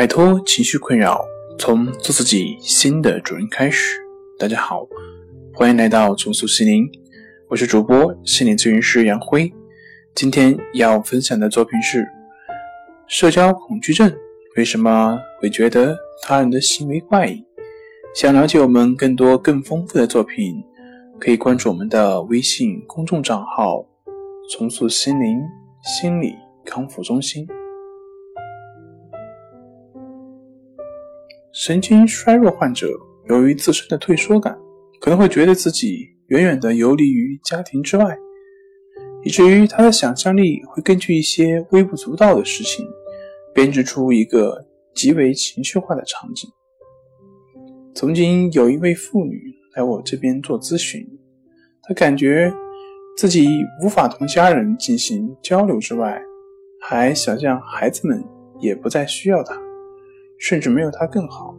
摆脱情绪困扰，从做自己新的主人开始。大家好，欢迎来到重塑心灵，我是主播心理咨询师杨辉。今天要分享的作品是：社交恐惧症为什么会觉得他人的行为怪异？想了解我们更多更丰富的作品，可以关注我们的微信公众账号“重塑心灵心理康复中心”。神经衰弱患者由于自身的退缩感，可能会觉得自己远远的游离于家庭之外，以至于他的想象力会根据一些微不足道的事情，编织出一个极为情绪化的场景。曾经有一位妇女来我这边做咨询，她感觉自己无法同家人进行交流之外，还想象孩子们也不再需要她。甚至没有他更好。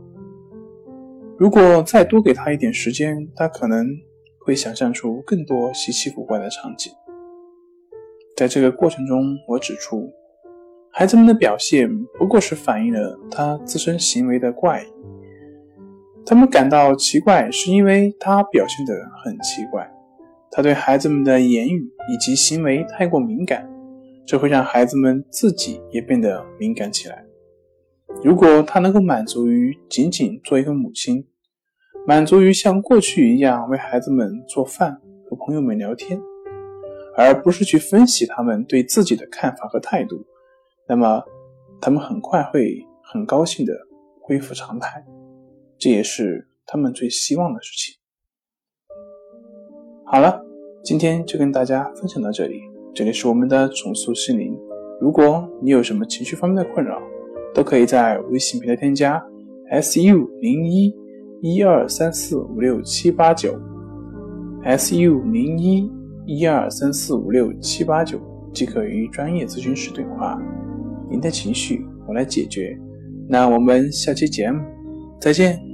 如果再多给他一点时间，他可能会想象出更多稀奇古怪的场景。在这个过程中，我指出，孩子们的表现不过是反映了他自身行为的怪异。他们感到奇怪，是因为他表现得很奇怪。他对孩子们的言语以及行为太过敏感，这会让孩子们自己也变得敏感起来。如果他能够满足于仅仅做一个母亲，满足于像过去一样为孩子们做饭、和朋友们聊天，而不是去分析他们对自己的看法和态度，那么他们很快会很高兴的恢复常态，这也是他们最希望的事情。好了，今天就跟大家分享到这里，这里是我们的重塑心灵。如果你有什么情绪方面的困扰，都可以在微信平台添加 su 零一一二三四五六七八九 su 零一一二三四五六七八九，即可与专业咨询师对话。您的情绪我来解决。那我们下期节目再见。